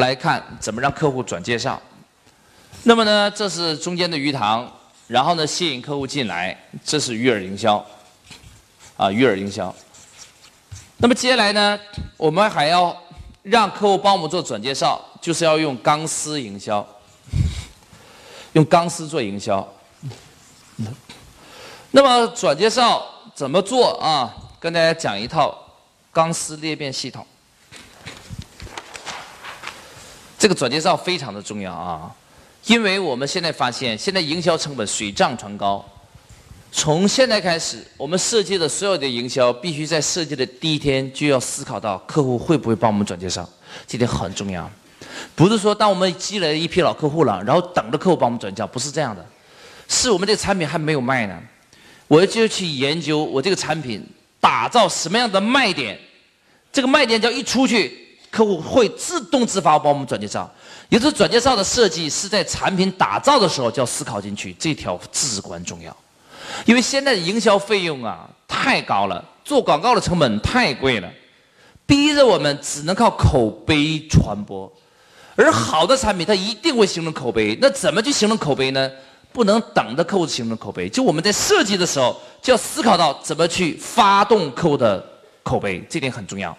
来看怎么让客户转介绍。那么呢，这是中间的鱼塘，然后呢吸引客户进来，这是鱼饵营销，啊鱼饵营销。那么接下来呢，我们还要让客户帮我们做转介绍，就是要用钢丝营销，用钢丝做营销。那么转介绍怎么做啊？跟大家讲一套钢丝裂变系统。这个转介绍非常的重要啊，因为我们现在发现，现在营销成本水涨船高。从现在开始，我们设计的所有的营销，必须在设计的第一天就要思考到客户会不会帮我们转介绍，这点很重要。不是说当我们积累了一批老客户了，然后等着客户帮我们转介绍，不是这样的。是我们这个产品还没有卖呢，我就去研究我这个产品打造什么样的卖点，这个卖点只要一出去。客户会自动自发帮我们转介绍，也就是转介绍的设计是在产品打造的时候就要思考进去，这条至关重要。因为现在的营销费用啊太高了，做广告的成本太贵了，逼着我们只能靠口碑传播。而好的产品它一定会形成口碑，那怎么去形成口碑呢？不能等着客户形成口碑，就我们在设计的时候就要思考到怎么去发动客户的。口碑这点很重要，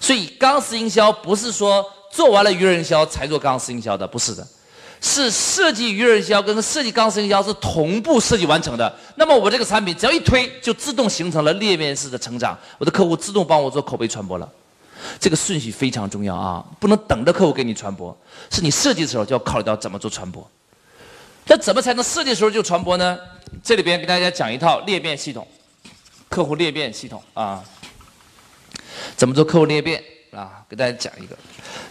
所以钢丝营销不是说做完了鱼人营销才做钢丝营销的，不是的，是设计鱼人营销跟设计钢丝营销是同步设计完成的。那么我这个产品只要一推，就自动形成了裂变式的成长，我的客户自动帮我做口碑传播了。这个顺序非常重要啊，不能等着客户给你传播，是你设计的时候就要考虑到怎么做传播。那怎么才能设计的时候就传播呢？这里边给大家讲一套裂变系统，客户裂变系统啊。怎么做客户裂变啊？给大家讲一个。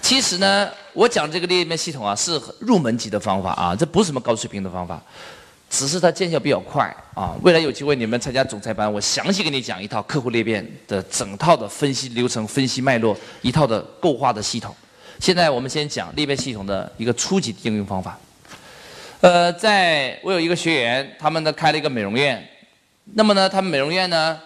其实呢，我讲这个裂变系统啊，是入门级的方法啊，这不是什么高水平的方法，只是它见效比较快啊。未来有机会你们参加总裁班，我详细给你讲一套客户裂变的整套的分析流程、分析脉络，一套的构化的系统。现在我们先讲裂变系统的一个初级的应用方法。呃，在我有一个学员，他们呢开了一个美容院，那么呢，他们美容院呢。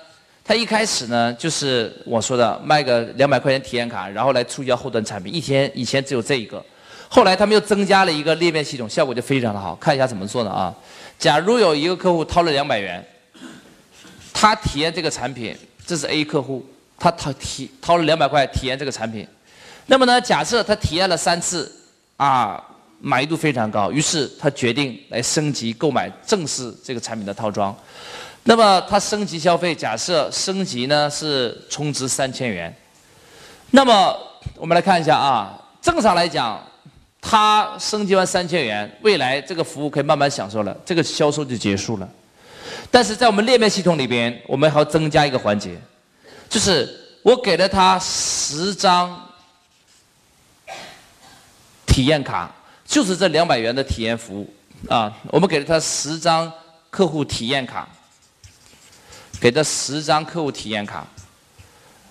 他一开始呢，就是我说的卖个两百块钱体验卡，然后来促销后端产品。一天以前只有这一个，后来他们又增加了一个裂变系统，效果就非常的好。看一下怎么做的啊？假如有一个客户掏了两百元，他体验这个产品，这是 A 客户，他掏体掏了两百块体验这个产品。那么呢，假设他体验了三次，啊，满意度非常高，于是他决定来升级购买正式这个产品的套装。那么他升级消费，假设升级呢是充值三千元，那么我们来看一下啊，正常来讲，他升级完三千元，未来这个服务可以慢慢享受了，这个销售就结束了。但是在我们裂变系统里边，我们还要增加一个环节，就是我给了他十张体验卡，就是这两百元的体验服务啊，我们给了他十张客户体验卡。给他十张客户体验卡，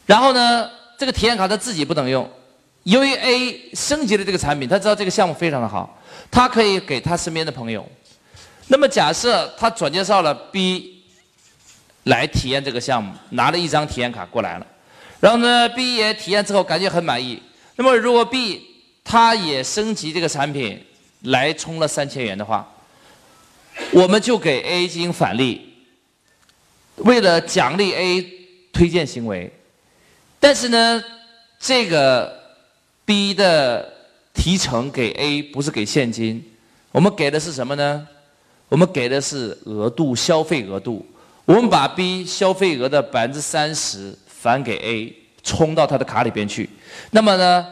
然后呢，这个体验卡他自己不能用，由于 A 升级了这个产品，他知道这个项目非常的好，他可以给他身边的朋友。那么假设他转介绍了 B 来体验这个项目，拿了一张体验卡过来了，然后呢，B 也体验之后感觉很满意。那么如果 B 他也升级这个产品来充了三千元的话，我们就给 A 进行返利。为了奖励 A 推荐行为，但是呢，这个 B 的提成给 A 不是给现金，我们给的是什么呢？我们给的是额度，消费额度。我们把 B 消费额的百分之三十返给 A，充到他的卡里边去。那么呢，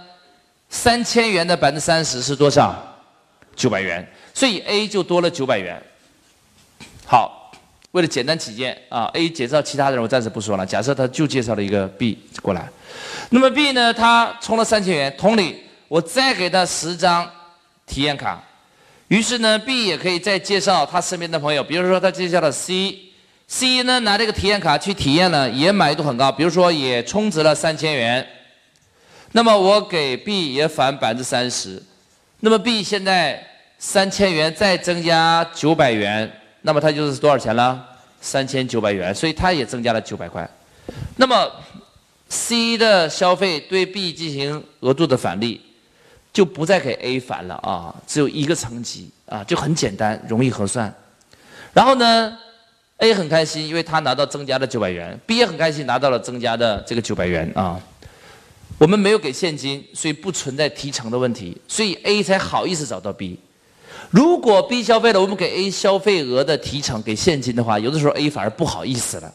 三千元的百分之三十是多少？九百元。所以 A 就多了九百元。好。为了简单起见啊，A 介绍其他人我暂时不说了。假设他就介绍了一个 B 过来，那么 B 呢，他充了三千元，同理，我再给他十张体验卡，于是呢，B 也可以再介绍他身边的朋友，比如说他介绍了 C，C 呢拿这个体验卡去体验了，也满意度很高，比如说也充值了三千元，那么我给 B 也返百分之三十，那么 B 现在三千元再增加九百元。那么它就是多少钱了？三千九百元，所以它也增加了九百块。那么 C 的消费对 B 进行额度的返利，就不再给 A 返了啊，只有一个层级啊，就很简单，容易核算。然后呢，A 很开心，因为他拿到增加的九百元；B 也很开心，拿到了增加的这个九百元啊。我们没有给现金，所以不存在提成的问题，所以 A 才好意思找到 B。如果 B 消费了，我们给 A 消费额的提成给现金的话，有的时候 A 反而不好意思了。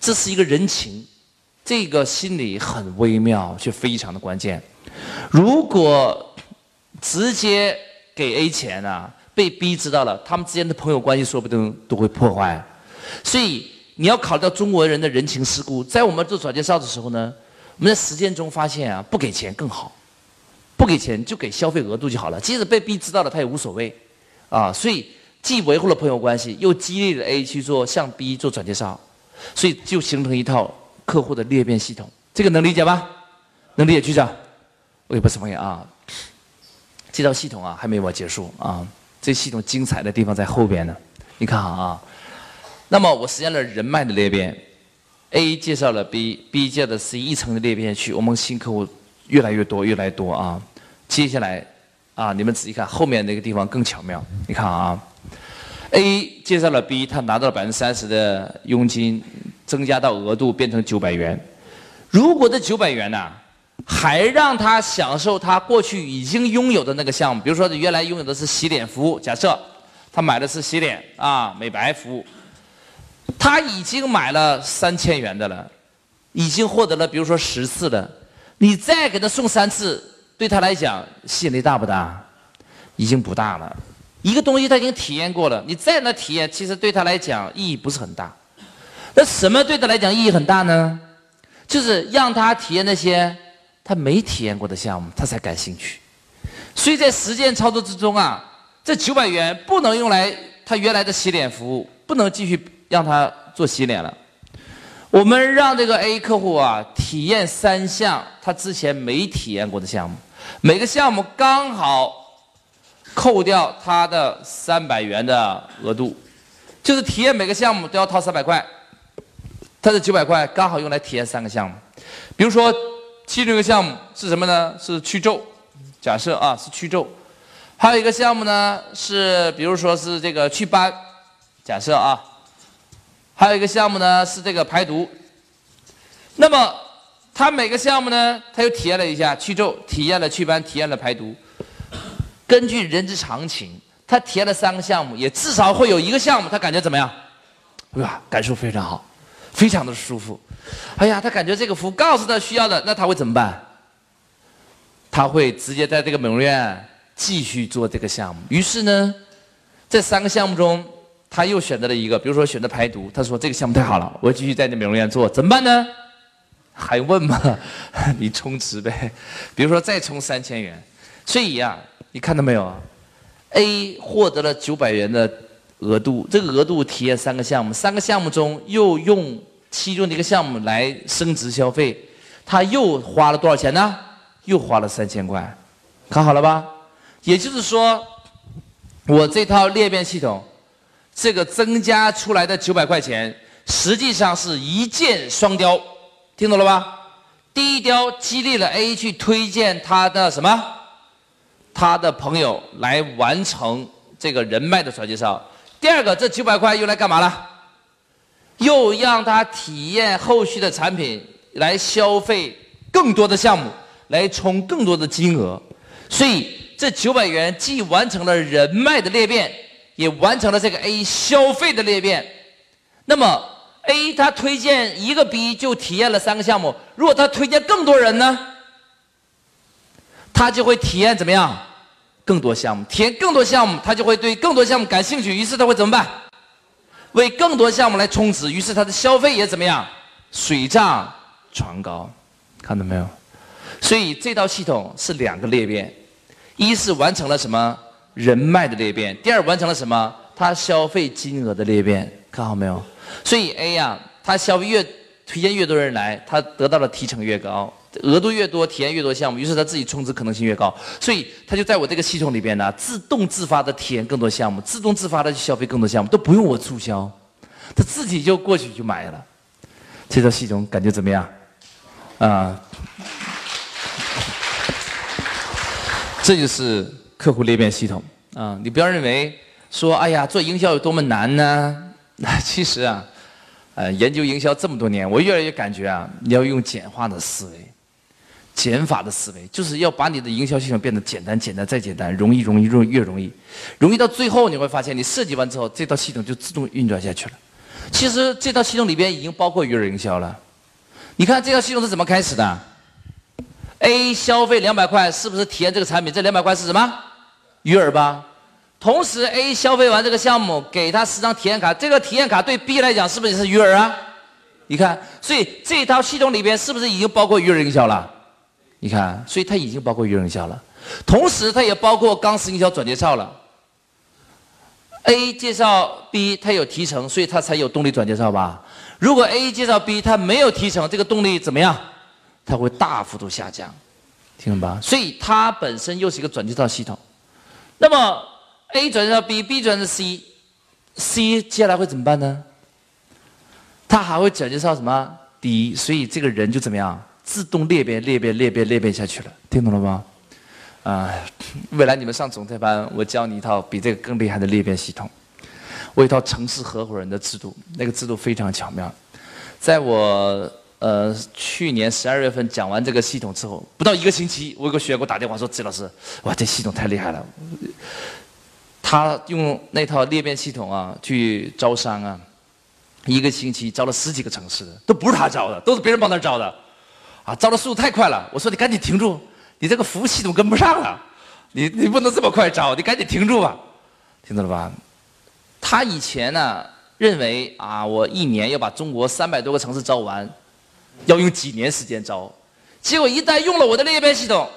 这是一个人情，这个心理很微妙，却非常的关键。如果直接给 A 钱啊，被 B 知道了，他们之间的朋友关系说不定都会破坏。所以你要考虑到中国人的人情世故，在我们做转介绍的时候呢。我们在实践中发现啊，不给钱更好，不给钱就给消费额度就好了。即使被 B 知道了，他也无所谓，啊，所以既维护了朋友关系，又激励了 A 去做向 B 做转介绍，所以就形成一套客户的裂变系统。这个能理解吧？能理解举手。我也不是朋友啊，这套系统啊还没有结束啊，这系统精彩的地方在后边呢。你看啊，那么我实现了人脉的裂变。A 介绍了 B，B 介绍的 C，一层的裂变去，我们新客户越来越多，越来越多啊。接下来啊，你们仔细看后面那个地方更巧妙。你看啊，A 介绍了 B，他拿到了百分之三十的佣金，增加到额度变成九百元。如果这九百元呢，还让他享受他过去已经拥有的那个项目，比如说原来拥有的是洗脸服务，假设他买的是洗脸啊美白服务。他已经买了三千元的了，已经获得了，比如说十次的，你再给他送三次，对他来讲吸引力大不大？已经不大了。一个东西他已经体验过了，你再让他体验，其实对他来讲意义不是很大。那什么对他来讲意义很大呢？就是让他体验那些他没体验过的项目，他才感兴趣。所以在实践操作之中啊，这九百元不能用来他原来的洗脸服务，不能继续。让他做洗脸了，我们让这个 A 客户啊体验三项他之前没体验过的项目，每个项目刚好扣掉他的三百元的额度，就是体验每个项目都要掏三百块，他的九百块刚好用来体验三个项目，比如说其中一个项目是什么呢？是去皱，假设啊是去皱，还有一个项目呢是比如说是这个祛斑，假设啊。还有一个项目呢，是这个排毒。那么，他每个项目呢，他又体验了一下去皱，体验了祛斑，体验了排毒。根据人之常情，他体验了三个项目，也至少会有一个项目他感觉怎么样？对吧？感受非常好，非常的舒服。哎呀，他感觉这个服务告诉他需要的，那他会怎么办？他会直接在这个美容院继续做这个项目。于是呢，这三个项目中。他又选择了一个，比如说选择排毒，他说这个项目太好了，我继续在那美容院做，怎么办呢？还问吗？你充值呗，比如说再充三千元。所以呀，你看到没有？A 获得了九百元的额度，这个额度体验三个项目，三个项目中又用其中的一个项目来升值消费，他又花了多少钱呢？又花了三千块，看好了吧？也就是说，我这套裂变系统。这个增加出来的九百块钱，实际上是一箭双雕，听懂了吧？第一雕激励了 A 去推荐他的什么？他的朋友来完成这个人脉的转介绍。第二个，这九百块用来干嘛了？又让他体验后续的产品，来消费更多的项目，来充更多的金额。所以这九百元既完成了人脉的裂变。也完成了这个 A 消费的裂变，那么 A 他推荐一个 B 就体验了三个项目，如果他推荐更多人呢，他就会体验怎么样？更多项目，体验更多项目，他就会对更多项目感兴趣，于是他会怎么办？为更多项目来充值，于是他的消费也怎么样？水涨船高，看到没有？所以这套系统是两个裂变，一是完成了什么？人脉的裂变，第二完成了什么？他消费金额的裂变，看好没有？所以 A 呀，他消费越推荐越多人来，他得到的提成越高，额度越多，体验越多项目，于是他自己充值可能性越高，所以他就在我这个系统里边呢，自动自发的体验更多项目，自动自发的去消费更多项目，都不用我促销，他自己就过去就买了。这套系统感觉怎么样？啊？这就是客户裂变系统啊！你不要认为说，哎呀，做营销有多么难呢？那其实啊，呃，研究营销这么多年，我越来越感觉啊，你要用简化的思维。减法的思维，就是要把你的营销系统变得简单、简单再简单，容易、容易、容越容易，容易到最后你会发现，你设计完之后，这套系统就自动运转下去了。其实这套系统里边已经包括鱼饵营销了。你看这套系统是怎么开始的？A 消费两百块，是不是体验这个产品？这两百块是什么？鱼饵吧。同时 A 消费完这个项目，给他十张体验卡，这个体验卡对 B 来讲是不是也是鱼饵啊？你看，所以这套系统里边是不是已经包括鱼饵营销了？你看，所以它已经包括鱼饵营销了，同时它也包括钢丝营销转介绍了。A 介绍 B，它有提成，所以它才有动力转介绍吧？如果 A 介绍 B，它没有提成，这个动力怎么样？它会大幅度下降，听懂吧？所以它本身又是一个转介绍系统。那么 A 转介绍 B，B 转介绍 C，C 接下来会怎么办呢？它还会转介绍什么 D？所以这个人就怎么样？自动裂变、裂变、裂变、裂变下去了，听懂了吗？啊，未来你们上总裁班，我教你一套比这个更厉害的裂变系统。我一套城市合伙人的制度，那个制度非常巧妙。在我呃去年十二月份讲完这个系统之后，不到一个星期，我有个学员给我打电话说：“季老师，哇，这系统太厉害了！”他用那套裂变系统啊去招商啊，一个星期招了十几个城市，都不是他招的，都是别人帮他招的。啊，招的速度太快了！我说你赶紧停住，你这个服务系统跟不上了，你你不能这么快招，你赶紧停住吧，听懂了吧？他以前呢认为啊，我一年要把中国三百多个城市招完，要用几年时间招，结果一旦用了我的裂变系统，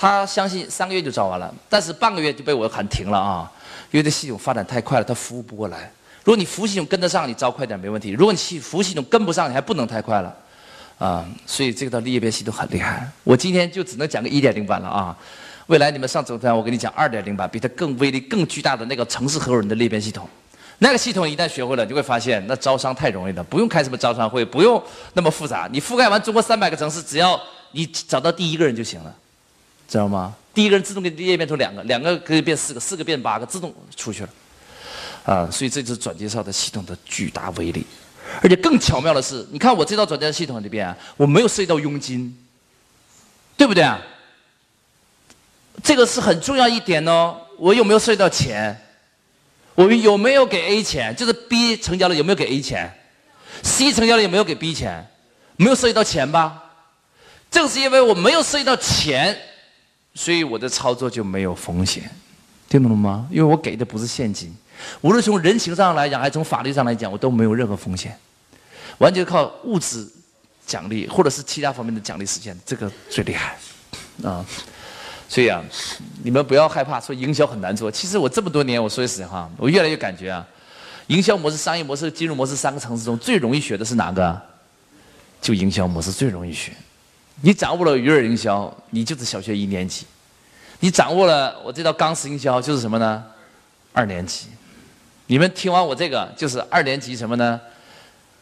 他相信三个月就招完了，但是半个月就被我喊停了啊，因为这系统发展太快了，他服务不过来。如果你服务系统跟得上，你招快点没问题；如果你系服务系统跟不上，你还不能太快了。啊，所以这个裂变系统很厉害。我今天就只能讲个一点零版了啊。未来你们上总台，我给你讲二点零版，比它更威力、更巨大的那个城市合伙人的裂变系统。那个系统一旦学会了，你会发现那招商太容易了，不用开什么招商会，不用那么复杂。你覆盖完中国三百个城市，只要你找到第一个人就行了，知道吗？第一个人自动给裂变出两个，两个可以变四个，四个变八个，自动出去了。啊，所以这就是转介绍的系统的巨大威力。而且更巧妙的是，你看我这套转介绍系统里边，我没有涉及到佣金，对不对啊？这个是很重要一点哦。我有没有涉及到钱？我有没有给 A 钱？就是 B 成交了有没有给 A 钱？C 成交了有没有给 B 钱？没有涉及到钱吧？正是因为我没有涉及到钱，所以我的操作就没有风险，听懂了吗？因为我给的不是现金。无论从人情上来讲，还是从法律上来讲，我都没有任何风险，完全靠物质奖励或者是其他方面的奖励实现，这个最厉害啊！所以啊，你们不要害怕说营销很难做。其实我这么多年，我说句实话，我越来越感觉啊，营销模式、商业模式、金融模式三个层次中最容易学的是哪个？就营销模式最容易学。你掌握了鱼饵营销，你就是小学一年级；你掌握了我这套钢丝营销，就是什么呢？二年级。你们听完我这个，就是二年级什么呢？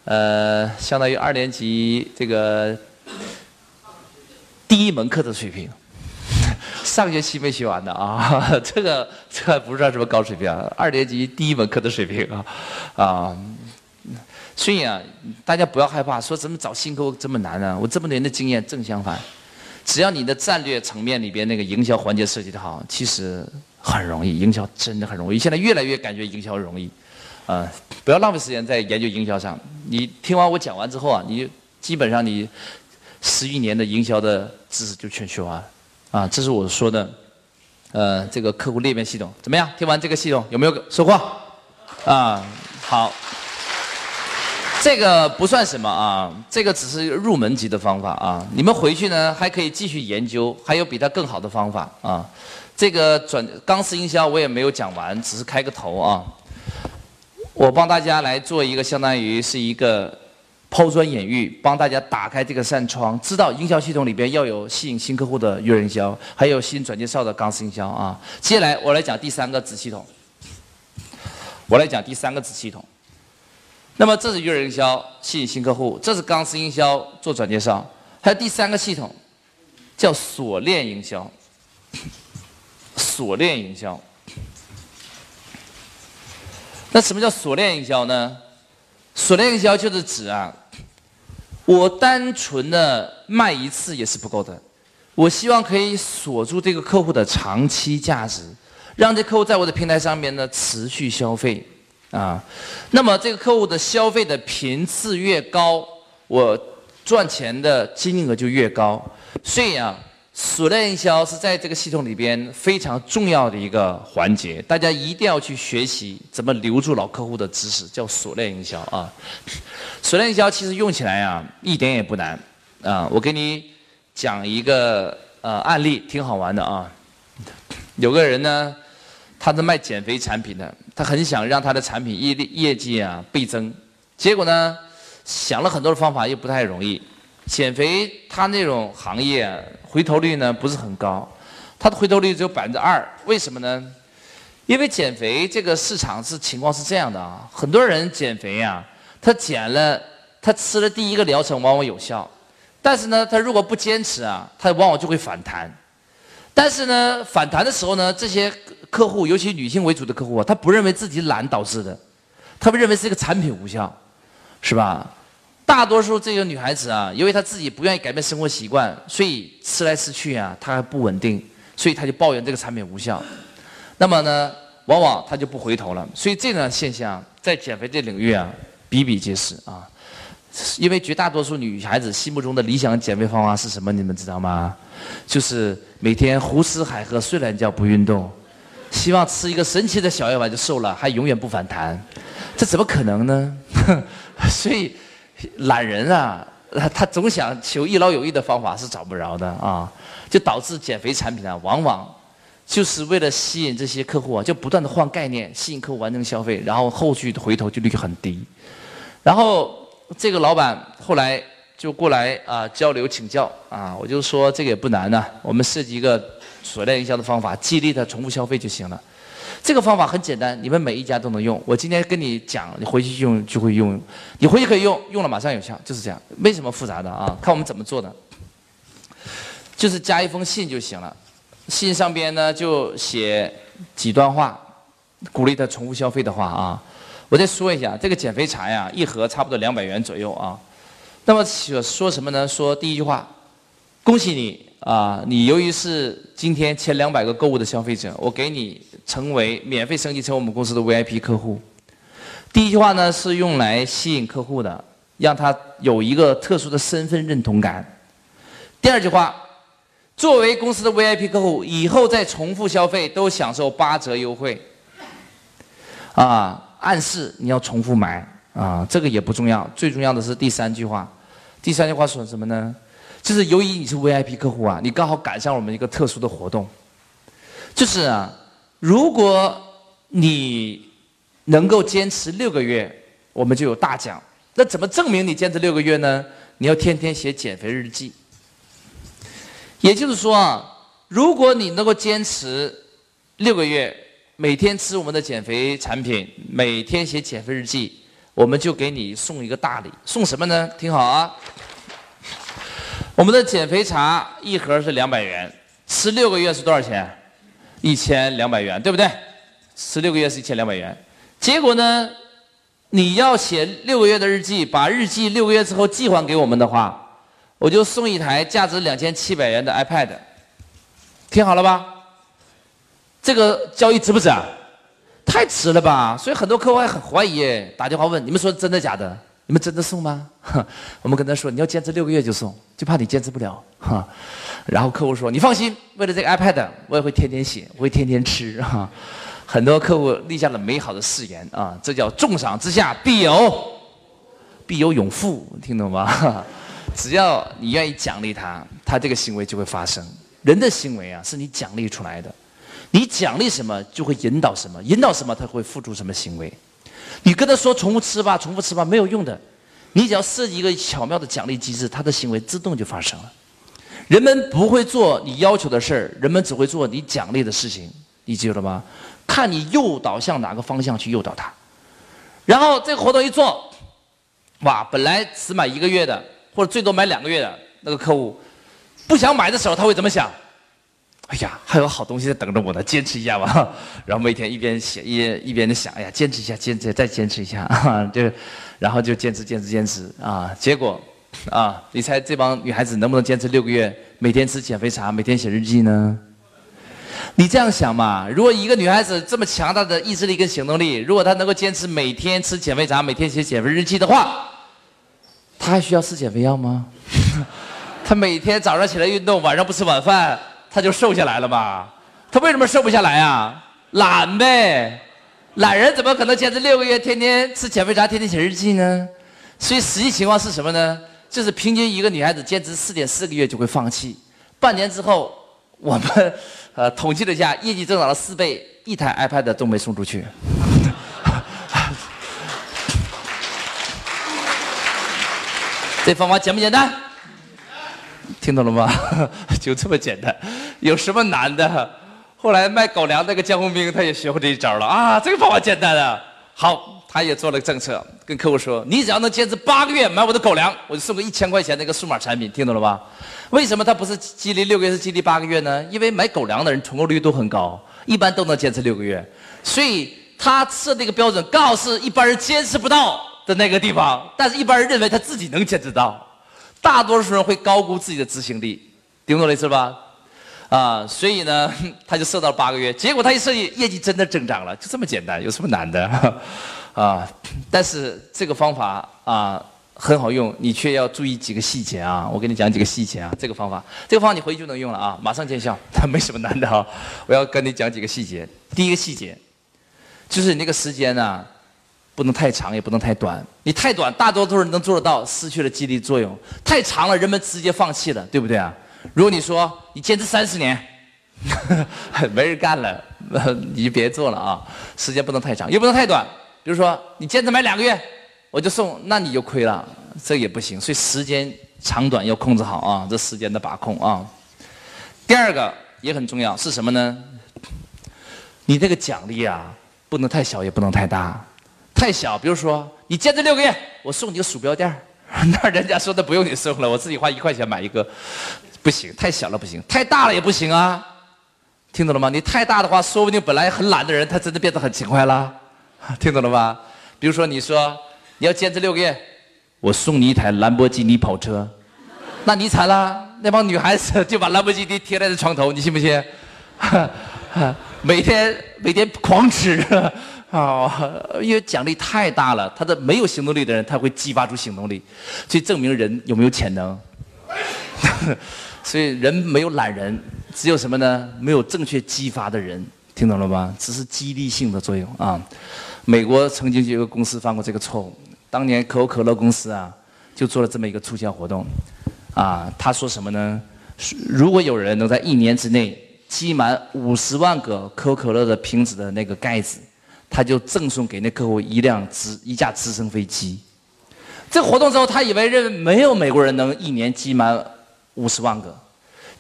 呃，相当于二年级这个第一门课的水平，上学期没学完的啊，这个这不知道什么高水平啊，二年级第一门课的水平啊，啊，所以啊，大家不要害怕，说怎么找新客户这么难呢？我这么多年的经验正相反，只要你的战略层面里边那个营销环节设计的好，其实。很容易，营销真的很容易。现在越来越感觉营销容易，啊，不要浪费时间在研究营销上。你听完我讲完之后啊，你基本上你十余年的营销的知识就全学完了，啊，这是我说的，呃，这个客户裂变系统怎么样？听完这个系统有没有收获？啊，好，这个不算什么啊，这个只是入门级的方法啊。你们回去呢还可以继续研究，还有比它更好的方法啊。这个转钢丝营销我也没有讲完，只是开个头啊。我帮大家来做一个，相当于是一个抛砖引玉，帮大家打开这个扇窗，知道营销系统里边要有吸引新客户的月营销，还有吸引转介绍的钢丝营销啊。接下来我来讲第三个子系统，我来讲第三个子系统。那么这是月营销吸引新客户，这是钢丝营销做转介绍，还有第三个系统叫锁链营销。锁链营销。那什么叫锁链营销呢？锁链营销就是指啊，我单纯的卖一次也是不够的，我希望可以锁住这个客户的长期价值，让这客户在我的平台上面呢持续消费啊。那么这个客户的消费的频次越高，我赚钱的金额就越高。所以啊。锁链营销是在这个系统里边非常重要的一个环节，大家一定要去学习怎么留住老客户的知识，叫锁链营销啊。锁链营销其实用起来啊一点也不难啊。我给你讲一个呃案例，挺好玩的啊。有个人呢，他是卖减肥产品的，他很想让他的产品业业绩啊倍增，结果呢想了很多的方法，又不太容易。减肥他那种行业。回头率呢不是很高，他的回头率只有百分之二，为什么呢？因为减肥这个市场是情况是这样的啊，很多人减肥呀，他减了，他吃了第一个疗程往往有效，但是呢，他如果不坚持啊，他往往就会反弹。但是呢，反弹的时候呢，这些客户，尤其女性为主的客户啊，他不认为自己懒导致的，他们认为是一个产品无效，是吧？大多数这个女孩子啊，因为她自己不愿意改变生活习惯，所以吃来吃去啊，她还不稳定，所以她就抱怨这个产品无效。那么呢，往往她就不回头了。所以这种现象在减肥这领域啊，比比皆是啊。因为绝大多数女孩子心目中的理想减肥方法是什么？你们知道吗？就是每天胡吃海喝、睡懒觉、不运动，希望吃一个神奇的小药丸就瘦了，还永远不反弹。这怎么可能呢？所以。懒人啊，他总想求一劳永逸的方法是找不着的啊，就导致减肥产品啊，往往就是为了吸引这些客户啊，就不断的换概念，吸引客户完成消费，然后后续回头率很低。然后这个老板后来就过来啊交流请教啊，我就说这个也不难呐，我们设计一个锁链营销的方法，激励他重复消费就行了。这个方法很简单，你们每一家都能用。我今天跟你讲，你回去用就会用，你回去可以用，用了马上有效，就是这样，没什么复杂的啊。看我们怎么做的，就是加一封信就行了，信上边呢就写几段话，鼓励他重复消费的话啊。我再说一下，这个减肥茶呀，一盒差不多两百元左右啊。那么说说什么呢？说第一句话，恭喜你。啊，你由于是今天前两百个购物的消费者，我给你成为免费升级成我们公司的 VIP 客户。第一句话呢是用来吸引客户的，让他有一个特殊的身份认同感。第二句话，作为公司的 VIP 客户，以后再重复消费都享受八折优惠。啊，暗示你要重复买啊，这个也不重要，最重要的是第三句话。第三句话说什么呢？就是由于你是 VIP 客户啊，你刚好赶上我们一个特殊的活动，就是啊，如果你能够坚持六个月，我们就有大奖。那怎么证明你坚持六个月呢？你要天天写减肥日记。也就是说啊，如果你能够坚持六个月，每天吃我们的减肥产品，每天写减肥日记，我们就给你送一个大礼。送什么呢？听好啊。我们的减肥茶一盒是两百元，吃六个月是多少钱？一千两百元，对不对？吃六个月是一千两百元。结果呢，你要写六个月的日记，把日记六个月之后寄还给我们的话，我就送一台价值两千七百元的 iPad。听好了吧？这个交易值不值啊？太值了吧？所以很多客户还很怀疑，打电话问：你们说真的假的？你们真的送吗？我们跟他说，你要坚持六个月就送，就怕你坚持不了。哈，然后客户说，你放心，为了这个 iPad，我也会天天写，我会天天吃。哈，很多客户立下了美好的誓言啊，这叫重赏之下必有必有勇夫，听懂吗？只要你愿意奖励他，他这个行为就会发生。人的行为啊，是你奖励出来的，你奖励什么，就会引导什么，引导什么，他会付出什么行为。你跟他说重复吃吧，重复吃吧，没有用的。你只要设计一个巧妙的奖励机制，他的行为自动就发生了。人们不会做你要求的事儿，人们只会做你奖励的事情。你记住了吗？看你诱导向哪个方向去诱导他。然后这个活动一做，哇，本来只买一个月的，或者最多买两个月的那个客户，不想买的时候他会怎么想？哎呀，还有好东西在等着我呢，坚持一下吧。然后每天一边写一一边的想，哎呀，坚持一下，坚持再坚持一下啊，就，然后就坚持坚持坚持啊。结果，啊，你猜这帮女孩子能不能坚持六个月，每天吃减肥茶，每天写日记呢？你这样想嘛？如果一个女孩子这么强大的意志力跟行动力，如果她能够坚持每天吃减肥茶，每天写减肥日记的话，她还需要吃减肥药吗？她每天早上起来运动，晚上不吃晚饭。他就瘦下来了吧？他为什么瘦不下来啊？懒呗，懒人怎么可能坚持六个月，天天吃减肥茶，天天写日记呢？所以实际情况是什么呢？就是平均一个女孩子坚持四点四个月就会放弃，半年之后，我们呃统计了一下，业绩增长了四倍，一台 iPad 都没送出去。这方法简不简单？听懂了吗？就这么简单，有什么难的？后来卖狗粮那个江宏兵，他也学会这一招了啊！这个方法简单啊，好，他也做了个政策，跟客户说：你只要能坚持八个月买我的狗粮，我就送个一千块钱的一个数码产品。听懂了吧？为什么他不是激励六个月，是激励八个月呢？因为买狗粮的人成功率都很高，一般都能坚持六个月，所以他设那个标准刚好是一般人坚持不到的那个地方，但是一般人认为他自己能坚持到。大多数人会高估自己的执行力，听懂我的意思吧？啊，所以呢，他就设到了八个月，结果他一设计，业绩真的增长了，就这么简单，有什么难的？啊，但是这个方法啊很好用，你却要注意几个细节啊。我给你讲几个细节啊，这个方法，这个方法你回去就能用了啊，马上见效，它没什么难的啊。我要跟你讲几个细节，第一个细节就是你那个时间呢。不能太长，也不能太短。你太短，大多数人能做得到，失去了激励作用；太长了，人们直接放弃了，对不对啊？如果你说你坚持三十年，没人干了，你就别做了啊！时间不能太长，也不能太短。比如说你坚持买两个月，我就送，那你就亏了，这也不行。所以时间长短要控制好啊，这时间的把控啊。第二个也很重要，是什么呢？你这个奖励啊，不能太小，也不能太大。太小，比如说你坚持六个月，我送你个鼠标垫 那人家说的不用你送了，我自己花一块钱买一个，不行，太小了不行，太大了也不行啊，听懂了吗？你太大的话，说不定本来很懒的人，他真的变得很勤快了，听懂了吧？比如说你说你要坚持六个月，我送你一台兰博基尼跑车，那你惨了，那帮女孩子就把兰博基尼贴在这床头，你信不信？每天每天狂吃。啊，因为奖励太大了，他的没有行动力的人，他会激发出行动力，所以证明人有没有潜能。所以人没有懒人，只有什么呢？没有正确激发的人，听懂了吗？只是激励性的作用啊。美国曾经就有个公司犯过这个错误，当年可口可乐公司啊，就做了这么一个促销活动，啊，他说什么呢？如果有人能在一年之内积满五十万个可口可乐的瓶子的那个盖子。他就赠送给那客户一辆直一架直升飞机。这活动之后，他以为认为没有美国人能一年积满五十万个，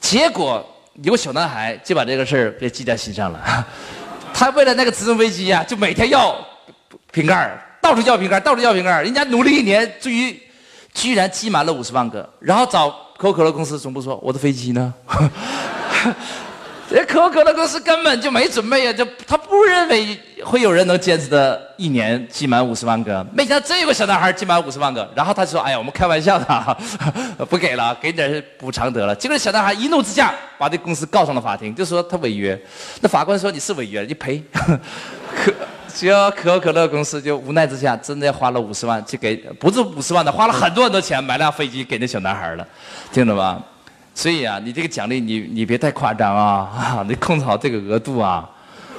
结果有个小男孩就把这个事儿给记在心上了。他为了那个直升飞机呀，就每天要瓶盖儿到处要瓶盖儿到处要瓶盖儿人家努力一年，终于居然积满了五十万个，然后找可口可乐公司总部说：“我的飞机呢？” 这可口可乐公司根本就没准备呀，就他不认为会有人能坚持的一年积满五十万个。没想到真有个小男孩积满五十万个，然后他说：“哎呀，我们开玩笑的，不给了，给点补偿得了。”结果小男孩一怒之下把这公司告上了法庭，就说他违约。那法官说：“你是违约，你赔。”可只要可口可乐公司就无奈之下，真的花了五十万去给，不是五十万的，花了很多很多钱买辆飞机给那小男孩了，听懂吧？所以啊，你这个奖励你你别太夸张啊，啊，你控制好这个额度啊，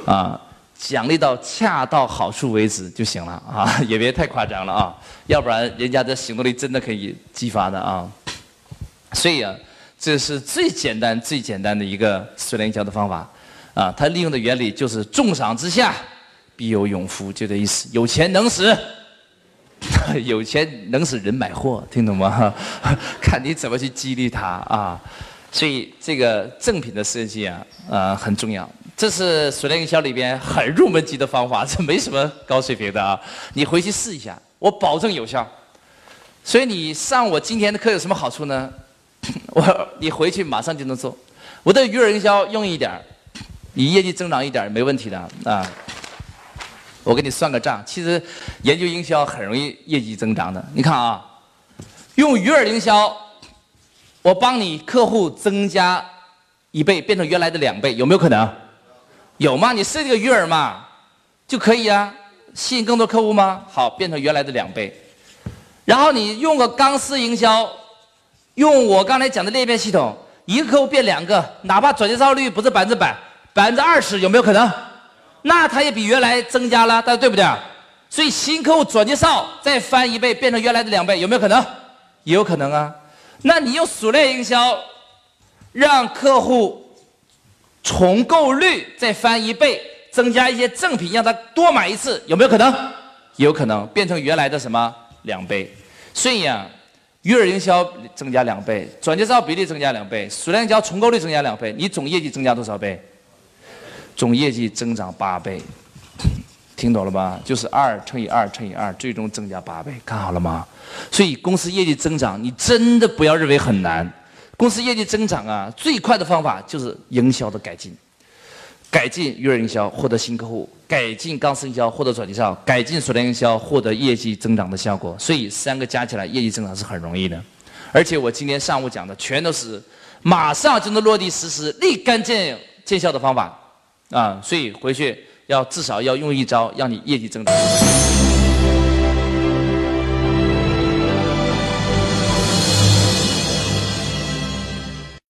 啊，奖励到恰到好处为止就行了啊，也别太夸张了啊，要不然人家的行动力真的可以激发的啊。所以啊，这是最简单最简单的一个水练营销的方法啊，它利用的原理就是重赏之下必有勇夫，就这意思，有钱能使。有钱能使人买货，听懂吗？看你怎么去激励他啊！所以这个赠品的设计啊，呃很重要。这是水练营销里边很入门级的方法，这没什么高水平的啊。你回去试一下，我保证有效。所以你上我今天的课有什么好处呢？我你回去马上就能做。我的鱼饵营销用一点，你业绩增长一点没问题的啊。我给你算个账，其实研究营销很容易业绩增长的。你看啊，用鱼饵营销，我帮你客户增加一倍，变成原来的两倍，有没有可能？有吗？你设计个鱼饵嘛，就可以啊，吸引更多客户吗？好，变成原来的两倍。然后你用个钢丝营销，用我刚才讲的裂变系统，一个客户变两个，哪怕转介绍率不是百分之百，百分之二十，有没有可能？那它也比原来增加了，大家对不对啊？所以新客户转介绍再翻一倍，变成原来的两倍，有没有可能？也有可能啊。那你用熟练营销，让客户重购率再翻一倍，增加一些赠品，让他多买一次，有没有可能？也有可能变成原来的什么两倍。所以啊，鱼饵营销增加两倍，转介绍比例增加两倍，熟练营销重购率增加两倍，你总业绩增加多少倍？总业绩增长八倍，听懂了吧？就是二乘以二乘以二，最终增加八倍，看好了吗？所以公司业绩增长，你真的不要认为很难。公司业绩增长啊，最快的方法就是营销的改进，改进月营销获得新客户，改进钢丝营销获得转介绍，改进锁链营销获得业绩增长的效果。所以三个加起来，业绩增长是很容易的。而且我今天上午讲的全都是马上就能落地实施、立竿见见效的方法。啊，所以回去要至少要用一招，让你业绩增长。